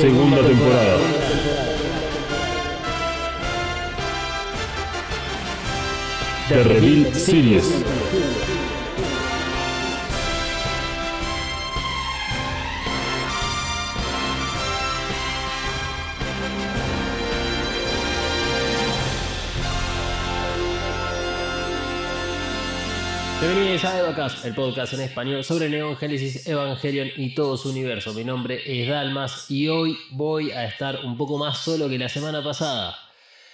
Segunda temporada. The Reveal Series. Bienvenidos a Evacast, el podcast en español sobre Neon Genesis Evangelion y todo su universo. Mi nombre es Dalmas y hoy voy a estar un poco más solo que la semana pasada.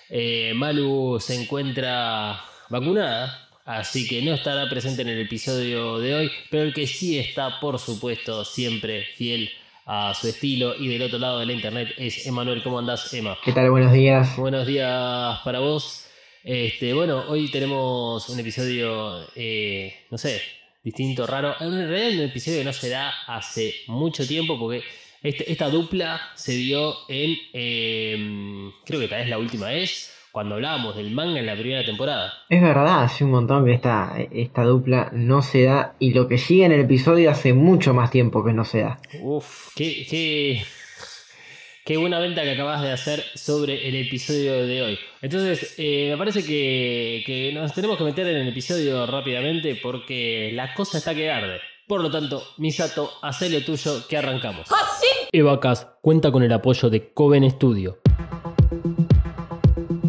Eh, Malu se encuentra vacunada, así que no estará presente en el episodio de hoy, pero el que sí está, por supuesto, siempre fiel a su estilo y del otro lado de la internet es Emanuel. ¿Cómo andás, Emma? ¿Qué tal? Buenos días. Buenos días para vos. Este, bueno, hoy tenemos un episodio, eh, no sé, distinto, raro. En realidad un episodio que no se da hace mucho tiempo porque este- esta dupla se dio en, eh, creo que tal vez la última vez, cuando hablábamos del manga en la primera temporada. Es verdad, hace un montón que esta, esta dupla no se da y lo que sigue en el episodio hace mucho más tiempo que no se da. Uf, qué, qué, qué buena venta que acabas de hacer sobre el episodio de hoy. Entonces, eh, me parece que, que nos tenemos que meter en el episodio rápidamente porque la cosa está que arde. Por lo tanto, Misato, haz lo tuyo que arrancamos. Evacas cuenta con el apoyo de Coven Studio.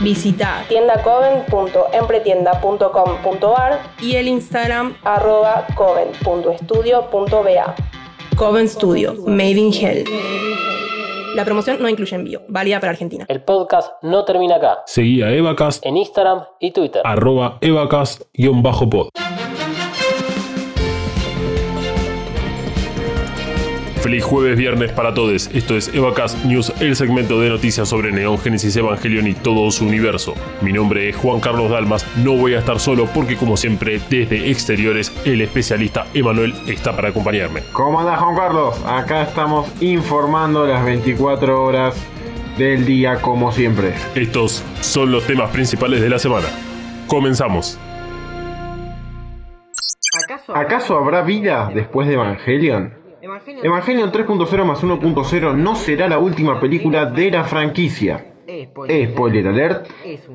Visita tiendacoven.empretienda.com.ar y el Instagram arroba coven.estudio.ba. Coven Studio, Made in Hell. La promoción no incluye envío, válida para Argentina. El podcast no termina acá. Seguí a Evacast, En Instagram y Twitter. arroba Evacast-pod. Feliz jueves, viernes para todos. Esto es Evacast News, el segmento de noticias sobre Neon Genesis Evangelion y todo su universo. Mi nombre es Juan Carlos Dalmas. No voy a estar solo porque, como siempre, desde exteriores, el especialista Emanuel está para acompañarme. ¿Cómo andás Juan Carlos? Acá estamos informando las 24 horas del día como siempre. Estos son los temas principales de la semana. Comenzamos. ¿Acaso habrá vida después de Evangelion? Evangelion 3.0 más 1.0 no será la última película de la franquicia. Spoiler alert,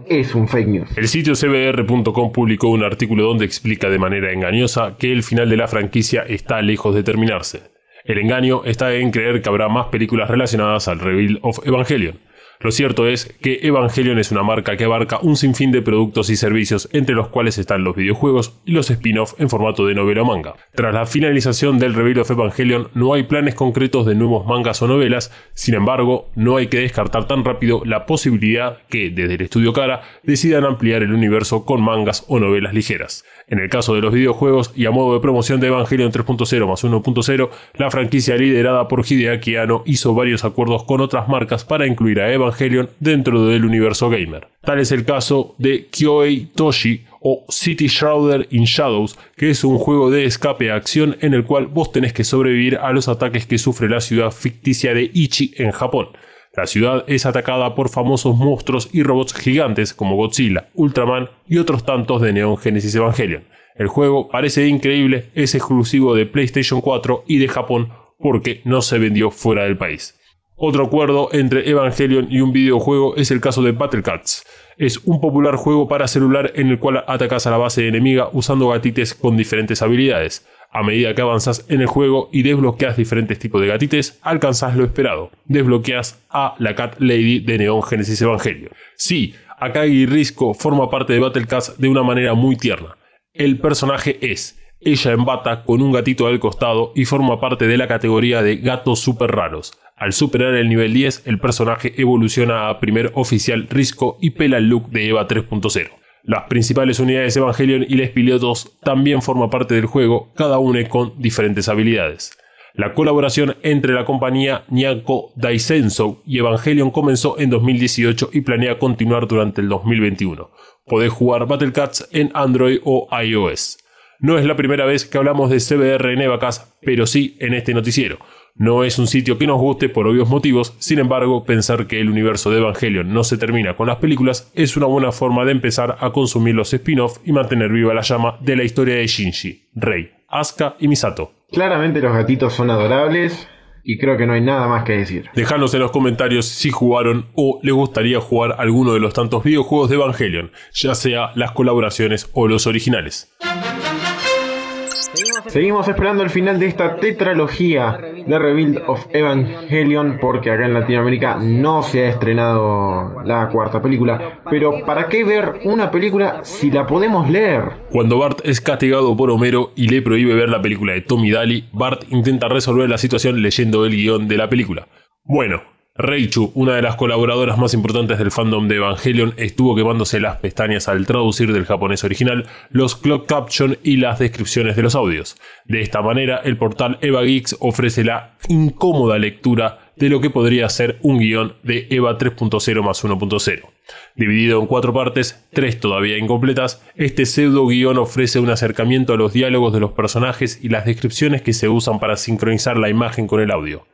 es un fake news. El sitio cbr.com publicó un artículo donde explica de manera engañosa que el final de la franquicia está lejos de terminarse. El engaño está en creer que habrá más películas relacionadas al reveal of Evangelion. Lo cierto es que Evangelion es una marca que abarca un sinfín de productos y servicios, entre los cuales están los videojuegos y los spin-off en formato de novela o manga. Tras la finalización del reveal of Evangelion, no hay planes concretos de nuevos mangas o novelas, sin embargo, no hay que descartar tan rápido la posibilidad que, desde el estudio Cara, decidan ampliar el universo con mangas o novelas ligeras. En el caso de los videojuegos, y a modo de promoción de Evangelion 3.0 más 1.0, la franquicia liderada por Hideaki Anno hizo varios acuerdos con otras marcas para incluir a Evangelion dentro del universo gamer. Tal es el caso de Kyoei Toshi o City Shrouder in Shadows, que es un juego de escape a acción en el cual vos tenés que sobrevivir a los ataques que sufre la ciudad ficticia de Ichi en Japón. La ciudad es atacada por famosos monstruos y robots gigantes como Godzilla, Ultraman y otros tantos de Neon Genesis Evangelion. El juego parece increíble, es exclusivo de PlayStation 4 y de Japón porque no se vendió fuera del país. Otro acuerdo entre Evangelion y un videojuego es el caso de Battle Cats. Es un popular juego para celular en el cual atacas a la base enemiga usando gatites con diferentes habilidades. A medida que avanzas en el juego y desbloqueas diferentes tipos de gatites, alcanzas lo esperado. Desbloqueas a la Cat Lady de Neon Genesis Evangelion. Sí, Akagi Risco forma parte de Battlecast de una manera muy tierna. El personaje es ella en bata con un gatito al costado y forma parte de la categoría de gatos super raros. Al superar el nivel 10, el personaje evoluciona a primer oficial Risco y pela el look de Eva 3.0. Las principales unidades Evangelion y los pilotos también forman parte del juego, cada una con diferentes habilidades. La colaboración entre la compañía Nyako Daisenso y Evangelion comenzó en 2018 y planea continuar durante el 2021. Podés jugar Battle Cats en Android o iOS. No es la primera vez que hablamos de CBR en Evacas, pero sí en este noticiero. No es un sitio que nos guste por obvios motivos, sin embargo, pensar que el universo de Evangelion no se termina con las películas es una buena forma de empezar a consumir los spin-off y mantener viva la llama de la historia de Shinji, Rei, Asuka y Misato. Claramente los gatitos son adorables y creo que no hay nada más que decir. Dejanos en los comentarios si jugaron o les gustaría jugar alguno de los tantos videojuegos de Evangelion, ya sea las colaboraciones o los originales. Seguimos esperando el final de esta tetralogía de Rebuild of Evangelion porque acá en Latinoamérica no se ha estrenado la cuarta película. Pero ¿para qué ver una película si la podemos leer? Cuando Bart es castigado por Homero y le prohíbe ver la película de Tommy Daly, Bart intenta resolver la situación leyendo el guion de la película. Bueno, Reichu, una de las colaboradoras más importantes del fandom de Evangelion, estuvo quemándose las pestañas al traducir del japonés original los clock caption y las descripciones de los audios. De esta manera, el portal Eva Geeks ofrece la incómoda lectura de lo que podría ser un guion de Eva 3.0 más 1.0. Dividido en cuatro partes, tres todavía incompletas, este pseudo guion ofrece un acercamiento a los diálogos de los personajes y las descripciones que se usan para sincronizar la imagen con el audio.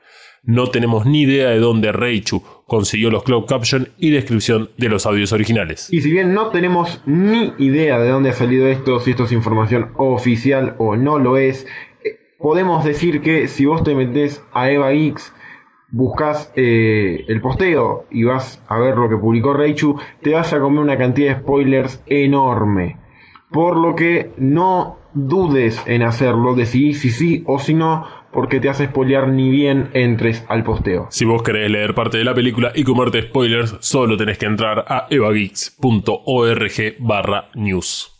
No tenemos ni idea de dónde Reichu consiguió los cloud caption y descripción de los audios originales. Y si bien no tenemos ni idea de dónde ha salido esto, si esto es información oficial o no lo es, eh, podemos decir que si vos te metés a Eva X, buscas eh, el posteo y vas a ver lo que publicó Reichu, te vas a comer una cantidad de spoilers enorme. Por lo que no dudes en hacerlo, decidí si sí o si no, porque te hace spoilear ni bien entres al posteo. Si vos querés leer parte de la película y comerte spoilers, solo tenés que entrar a evageeks.org barra news.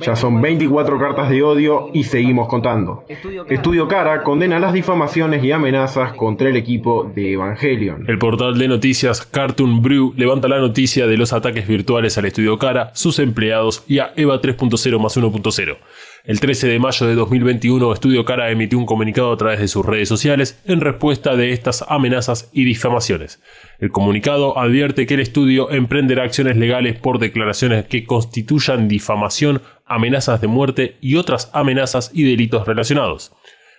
Ya son 24 cartas de odio y seguimos contando. Estudio Cara condena las difamaciones y amenazas contra el equipo de Evangelion. El portal de noticias Cartoon Brew levanta la noticia de los ataques virtuales al Estudio Cara, sus empleados y a EVA 3.0 más 1.0. El 13 de mayo de 2021, Estudio Cara emitió un comunicado a través de sus redes sociales en respuesta de estas amenazas y difamaciones. El comunicado advierte que el estudio emprenderá acciones legales por declaraciones que constituyan difamación, amenazas de muerte y otras amenazas y delitos relacionados.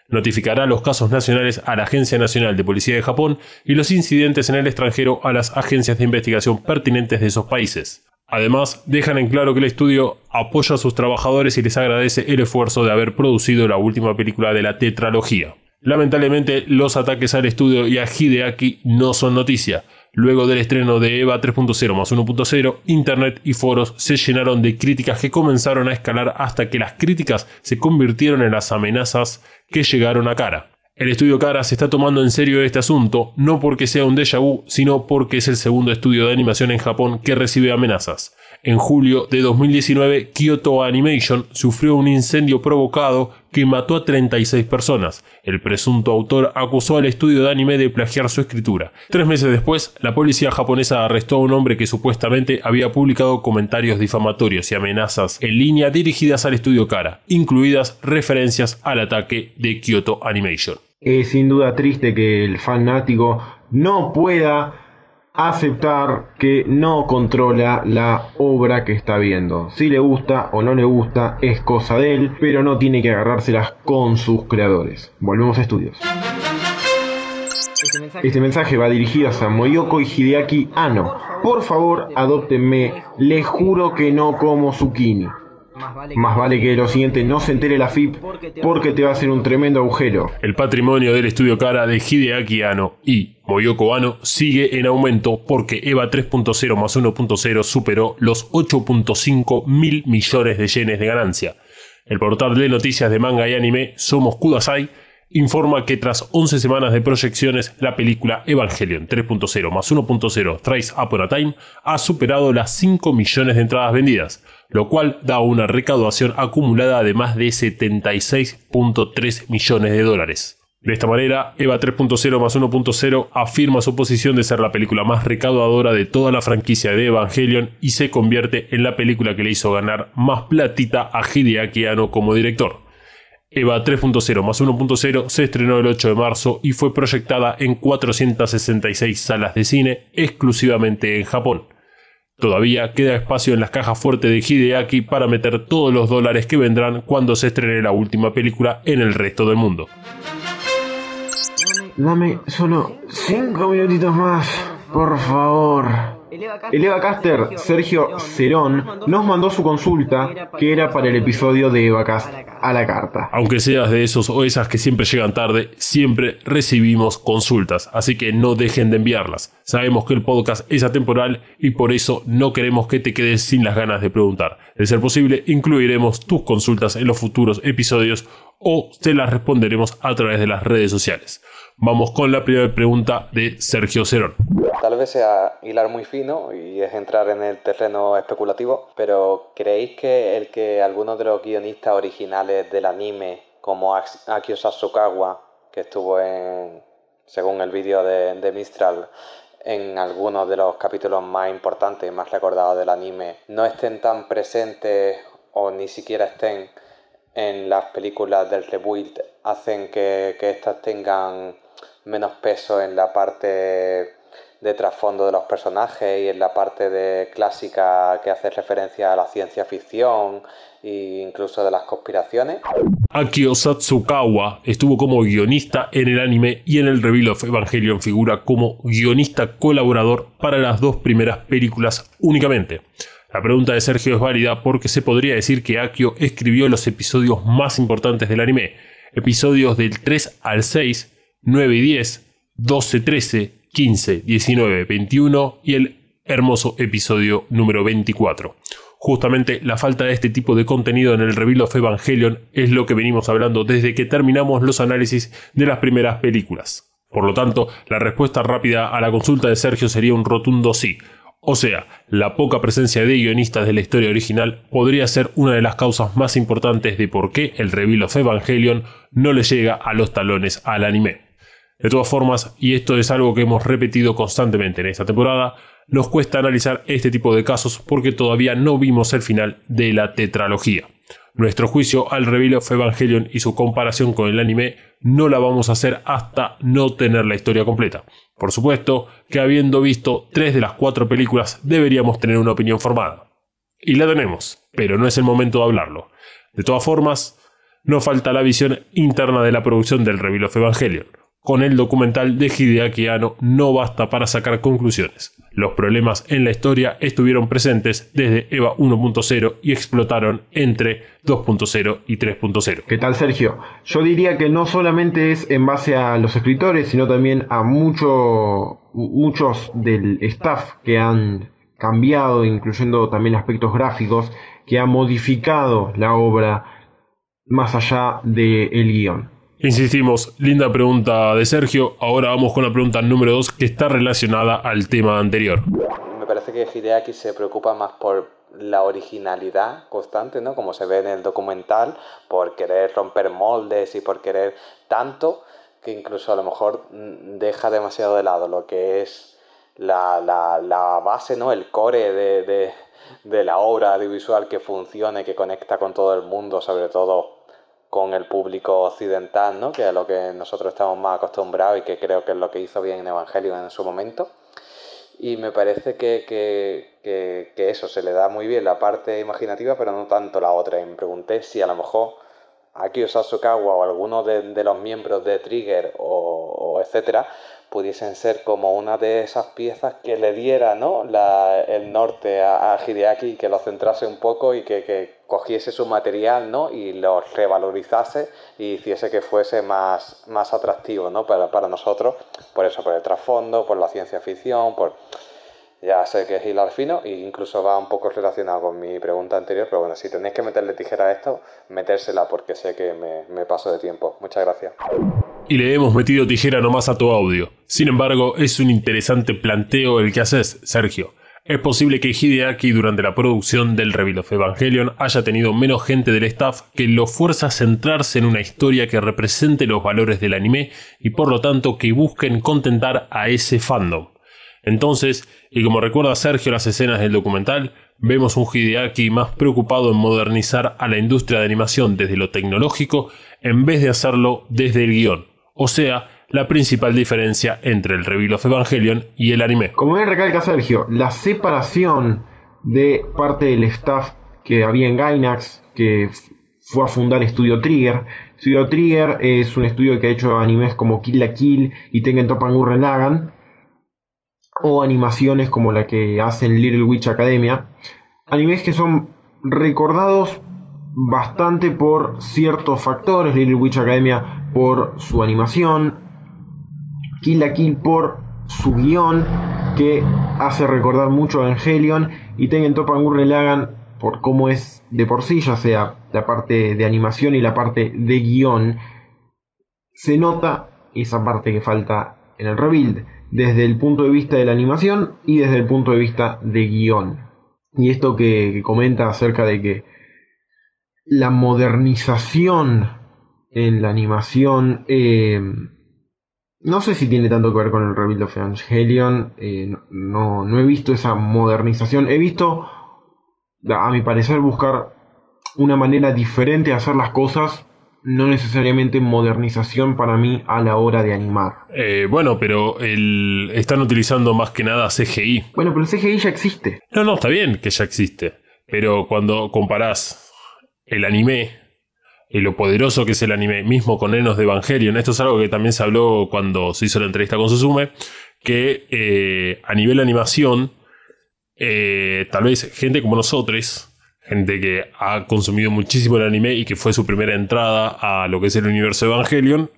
Notificará los casos nacionales a la Agencia Nacional de Policía de Japón y los incidentes en el extranjero a las agencias de investigación pertinentes de esos países. Además, dejan en claro que el estudio apoya a sus trabajadores y les agradece el esfuerzo de haber producido la última película de la tetralogía. Lamentablemente, los ataques al estudio y a Hideaki no son noticia. Luego del estreno de EVA 3.0 más 1.0, Internet y foros se llenaron de críticas que comenzaron a escalar hasta que las críticas se convirtieron en las amenazas que llegaron a cara. El estudio Cara se está tomando en serio este asunto, no porque sea un déjà vu, sino porque es el segundo estudio de animación en Japón que recibe amenazas. En julio de 2019, Kyoto Animation sufrió un incendio provocado que mató a 36 personas. El presunto autor acusó al estudio de anime de plagiar su escritura. Tres meses después, la policía japonesa arrestó a un hombre que supuestamente había publicado comentarios difamatorios y amenazas en línea dirigidas al estudio Cara, incluidas referencias al ataque de Kyoto Animation. Es sin duda triste que el fanático no pueda aceptar que no controla la obra que está viendo. Si le gusta o no le gusta es cosa de él, pero no tiene que agarrárselas con sus creadores. Volvemos a estudios. Este mensaje va dirigido a Moyoko y Hideaki Ano. Por favor, adóptenme. Les juro que no como zucchini. Más vale que lo siguiente no se entere la FIP porque te va a hacer un tremendo agujero. El patrimonio del estudio Cara de Hideaki Anno y Moyoko Ano sigue en aumento porque EVA 3.0 más 1.0 superó los 8.5 mil millones de yenes de ganancia. El portal de noticias de manga y anime Somos Kudasai informa que tras 11 semanas de proyecciones, la película Evangelion 3.0 más 1.0 Thrice Upon a Time ha superado las 5 millones de entradas vendidas, lo cual da una recaudación acumulada de más de 76.3 millones de dólares. De esta manera, EVA 3.0 más 1.0 afirma su posición de ser la película más recaudadora de toda la franquicia de Evangelion y se convierte en la película que le hizo ganar más platita a Hideaki Anno como director. EVA 3.0 más 1.0 se estrenó el 8 de marzo y fue proyectada en 466 salas de cine exclusivamente en Japón. Todavía queda espacio en las cajas fuertes de Hideaki para meter todos los dólares que vendrán cuando se estrene la última película en el resto del mundo. Dame solo cinco minutitos más, por favor. El Evacaster Sergio Cerón nos mandó su consulta que era para el episodio de Evacast a la carta. Aunque seas de esos o esas que siempre llegan tarde, siempre recibimos consultas, así que no dejen de enviarlas. Sabemos que el podcast es atemporal y por eso no queremos que te quedes sin las ganas de preguntar. De ser posible, incluiremos tus consultas en los futuros episodios o te las responderemos a través de las redes sociales. Vamos con la primera pregunta de Sergio Cerón. Tal vez sea hilar muy fino y es entrar en el terreno especulativo, pero ¿creéis que el que algunos de los guionistas originales del anime, como Akio Sasukawa, que estuvo en, según el vídeo de, Mistral, en algunos de los capítulos más importantes más recordados del anime, no estén tan presentes o ni siquiera estén en las películas del rebuild, hacen que, que estas tengan menos peso en la parte de trasfondo de los personajes y en la parte clásica que hace referencia a la ciencia ficción e incluso de las conspiraciones. Akio Satsukawa estuvo como guionista en el anime y en el Reveal of Evangelion figura como guionista colaborador para las dos primeras películas únicamente. La pregunta de Sergio es válida porque se podría decir que Akio escribió los episodios más importantes del anime, episodios del 3 al 6 9 y 10, 12, 13, 15, 19, 21 y el hermoso episodio número 24. Justamente la falta de este tipo de contenido en el Reveal of Evangelion es lo que venimos hablando desde que terminamos los análisis de las primeras películas. Por lo tanto, la respuesta rápida a la consulta de Sergio sería un rotundo sí. O sea, la poca presencia de guionistas de la historia original podría ser una de las causas más importantes de por qué el Reveal of Evangelion no le llega a los talones al anime. De todas formas, y esto es algo que hemos repetido constantemente en esta temporada, nos cuesta analizar este tipo de casos porque todavía no vimos el final de la tetralogía. Nuestro juicio al reveal of Evangelion y su comparación con el anime no la vamos a hacer hasta no tener la historia completa. Por supuesto que habiendo visto tres de las cuatro películas deberíamos tener una opinión formada. Y la tenemos, pero no es el momento de hablarlo. De todas formas, no falta la visión interna de la producción del reveal of Evangelion con el documental de Hideaki Anno no basta para sacar conclusiones. Los problemas en la historia estuvieron presentes desde EVA 1.0 y explotaron entre 2.0 y 3.0. ¿Qué tal Sergio? Yo diría que no solamente es en base a los escritores, sino también a mucho, muchos del staff que han cambiado, incluyendo también aspectos gráficos, que han modificado la obra más allá del guion. Insistimos, linda pregunta de Sergio. Ahora vamos con la pregunta número 2 que está relacionada al tema anterior. Me parece que Hideaki se preocupa más por la originalidad constante, ¿no? Como se ve en el documental, por querer romper moldes y por querer tanto que incluso a lo mejor deja demasiado de lado lo que es la, base, ¿no? El core de, de, de la obra audiovisual que funcione, que conecta con todo el mundo, sobre todo con el público occidental, ¿no? que es a lo que nosotros estamos más acostumbrados y que creo que es lo que hizo bien en Evangelio en su momento. Y me parece que, que, que, eso, se le da muy bien la parte imaginativa, pero no tanto la otra. Y me pregunté si a lo mejor Akio Sasukawa o alguno de, los miembros de Trigger o, o etcétera pudiesen ser como una de esas piezas que le diera ¿no? la, el norte a, a, Hideaki, que lo centrase un poco y que, cogiese su material ¿no? y lo revalorizase y hiciese que fuese más, más atractivo ¿no? para, para nosotros, por eso, por el trasfondo, por la ciencia ficción, por... Ya sé que es hilar fino e incluso va un poco relacionado con mi pregunta anterior, pero bueno, si tenéis que meterle tijera a esto, metérsela porque sé que me, me paso de tiempo. Muchas gracias. y le hemos metido tijera nomás a tu audio. Sin embargo, es un interesante planteo el que haces, Sergio. Es posible que Hideaki durante la producción del Reveal of Evangelion haya tenido menos gente del staff que lo fuerza a centrarse en una historia que represente los valores del anime y por lo tanto que busquen contentar a ese fandom. Entonces, y como recuerda Sergio las escenas del documental, vemos un Hideaki más preocupado en modernizar a la industria de animación desde lo tecnológico en vez de hacerlo desde el guion. O sea, la principal diferencia entre el Reveal of Evangelion y el anime. Como bien recalca Sergio, la separación de parte del staff que había en Gainax, que fue a fundar Studio Trigger. Studio Trigger es un estudio que ha hecho animes como Kill la Kill y Tengen Toppan Gurren o animaciones como la que hacen Little Witch Academia. Animes que son recordados bastante por ciertos factores. Little Witch Academia por su animación, Kill la Kill por su guion, que hace recordar mucho a Evangelion, y Tengen Toppa Gurren Lagann por cómo es de por sí, ya sea la parte de animación y la parte de guion. Se nota esa parte que falta en el rebuild, desde el punto de vista de la animación y desde el punto de vista de guion. Y esto que, comenta acerca de que la modernización en la animación eh, no sé si tiene tanto que ver con el Rebuild of Evangelion. Eh, no, no he visto esa modernización. He visto, a mi parecer, buscar una manera diferente de hacer las cosas. No necesariamente modernización para mí a la hora de animar. Eh, bueno, pero el, están utilizando más que nada CGI. Bueno, pero el CGI ya existe. No, no, está bien que ya existe. Pero cuando comparás el anime y lo poderoso que es el anime, mismo con Enos de Evangelion. Esto es algo que también se habló cuando se hizo la entrevista con Susume, que eh, a nivel animación, eh, tal vez gente como nosotros, gente que ha consumido muchísimo el anime y que fue su primera entrada a lo que es el universo de Evangelion,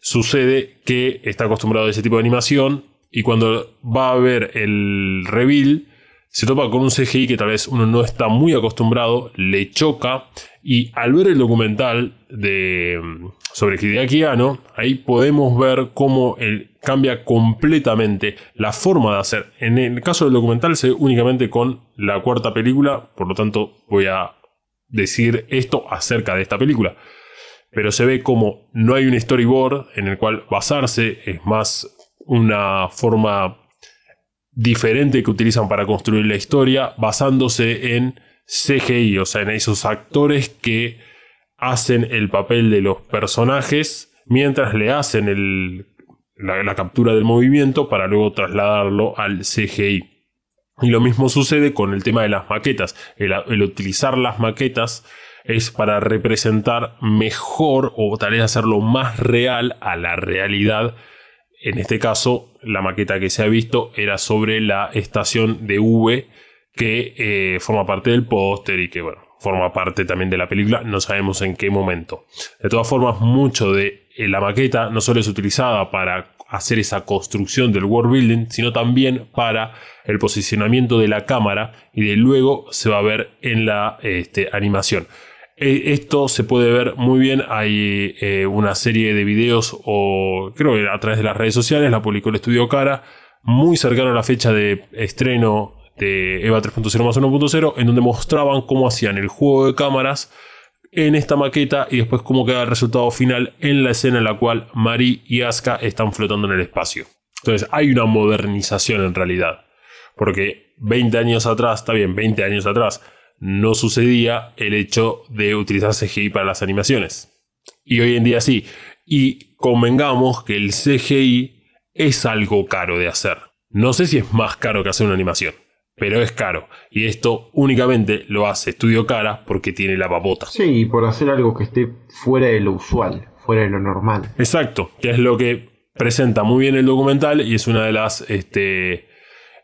sucede que está acostumbrado a ese tipo de animación y cuando va a ver el reveal, se topa con un CGI que tal vez uno no está muy acostumbrado, le choca y al ver el documental de, sobre Hideaki Anno, ahí podemos ver cómo él cambia completamente la forma de hacer. En el caso del documental se ve únicamente con la cuarta película, por lo tanto voy a decir esto acerca de esta película. Pero se ve como no hay un storyboard en el cual basarse, es más una forma diferente que utilizan para construir la historia, basándose en CGI, o sea, en esos actores que hacen el papel de los personajes mientras le hacen la, captura del movimiento para luego trasladarlo al CGI. Y lo mismo sucede con el tema de las maquetas. El, utilizar las maquetas es para representar mejor o tal vez hacerlo más real a la realidad en este caso, la maqueta que se ha visto era sobre la estación de V que eh, forma parte del póster y que, bueno, forma parte también de la película. No sabemos en qué momento. De todas formas, mucho de eh, la maqueta no solo es utilizada para hacer esa construcción del world building, sino también para el posicionamiento de la cámara y de luego se va a ver en la este, animación. Eh, esto se puede ver muy bien. Hay eh, una serie de videos, o creo que a través de las redes sociales, la publicó el estudio Cara, muy cercano a la fecha de estreno de EVA 3.0 más 1.0, en donde mostraban cómo hacían el juego de cámaras en esta maqueta y después cómo queda el resultado final en la escena en la cual Mari y Asuka están flotando en el espacio. Entonces hay una modernización en realidad. Porque 20 años atrás, está bien, 20 años atrás, no sucedía el hecho de utilizar CGI para las animaciones. Y hoy en día sí. Y convengamos que el CGI es algo caro de hacer. No sé si es más caro que hacer una animación, pero es caro. Y esto únicamente lo hace Estudio Cara porque tiene la babota. Sí, por hacer algo que esté fuera de lo usual, fuera de lo normal. Exacto, que es lo que presenta muy bien el documental y es una de las este,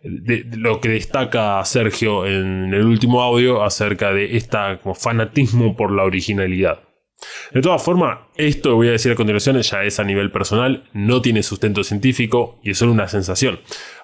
de, lo que destaca Sergio en el último audio acerca de esta como fanatismo por la originalidad. De todas formas, esto que voy a decir a continuación ya es a nivel personal, no tiene sustento científico y es solo una sensación.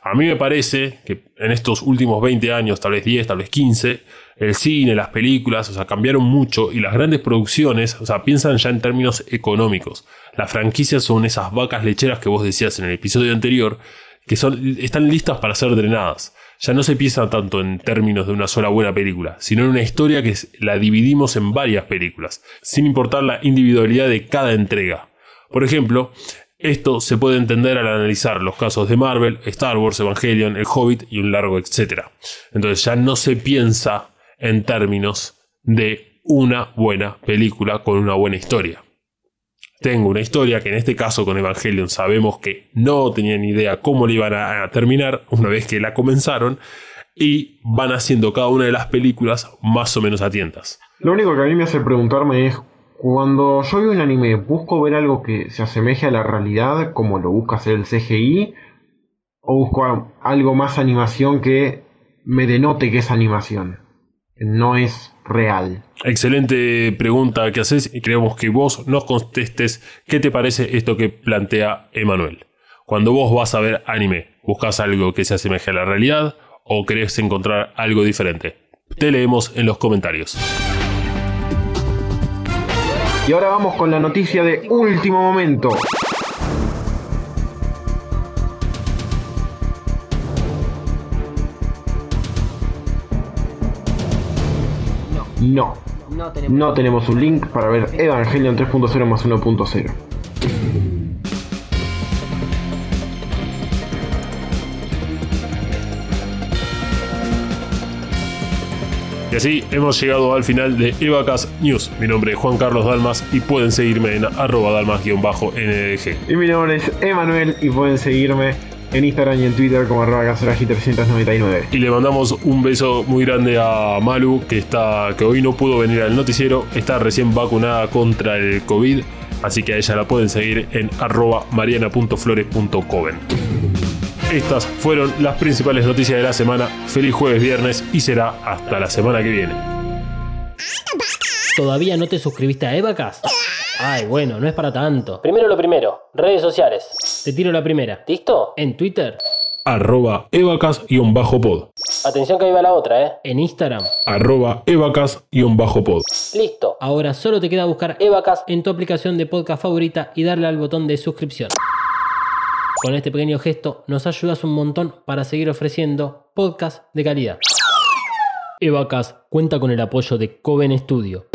A mí me parece que en estos últimos 20 años, tal vez 10, tal vez 15, el cine, las películas, o sea, cambiaron mucho y las grandes producciones, o sea, piensan ya en términos económicos. Las franquicias son esas vacas lecheras que vos decías en el episodio anterior, que son, están listas para ser drenadas ya no se piensa tanto en términos de una sola buena película, sino en una historia que la dividimos en varias películas, sin importar la individualidad de cada entrega. Por ejemplo, esto se puede entender al analizar los casos de Marvel, Star Wars, Evangelion, El Hobbit y un largo etcétera. Entonces ya no se piensa en términos de una buena película con una buena historia tengo una historia que en este caso con Evangelion sabemos que no tenían idea cómo le iban a, terminar una vez que la comenzaron y van haciendo cada una de las películas más o menos a. Lo único que a mí me hace preguntarme es cuando yo veo un anime, ¿busco ver algo que se asemeje a la realidad como lo busca hacer el CGI? ¿O busco algo más animación que me denote que es animación? No es real? Excelente pregunta que haces y creemos que vos nos contestes qué te parece esto que plantea Emanuel. Cuando vos vas a ver anime, ¿buscas algo que se asemeje a la realidad o querés encontrar algo diferente? Te leemos en los comentarios. Y ahora vamos con la noticia de último momento. No. No tenemos, un link para ver Evangelion 3.0 más 1.0. Y así hemos llegado al final de Evacas News. Mi nombre es Juan Carlos Dalmas y pueden seguirme en arroba dalmas-ndg. Y mi nombre es Emanuel y pueden seguirme en Instagram y en Twitter como arroba 399 Y le mandamos un beso muy grande a Malu, que, está, que hoy no pudo venir al noticiero, está recién vacunada contra el COVID, así que a ella la pueden seguir en arroba mariana.flores.coven. Estas fueron las principales noticias de la semana. Feliz jueves, viernes y será hasta la semana que viene. ¿Todavía no te suscribiste a Evacast? Ay, bueno, no es para tanto. Primero lo primero, redes sociales. Te tiro la primera. ¿Listo? En Twitter. Arroba evacas-pod. Atención que ahí va la otra, ¿eh? En Instagram. Arroba evacas-pod. Listo. Ahora solo te queda buscar Evacas en tu aplicación de podcast favorita y darle al botón de suscripción. Con este pequeño gesto nos ayudas un montón para seguir ofreciendo podcast de calidad. Evacas cuenta con el apoyo de Coven Studio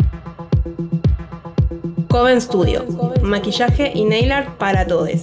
Coven Studio, maquillaje y nail art para todos.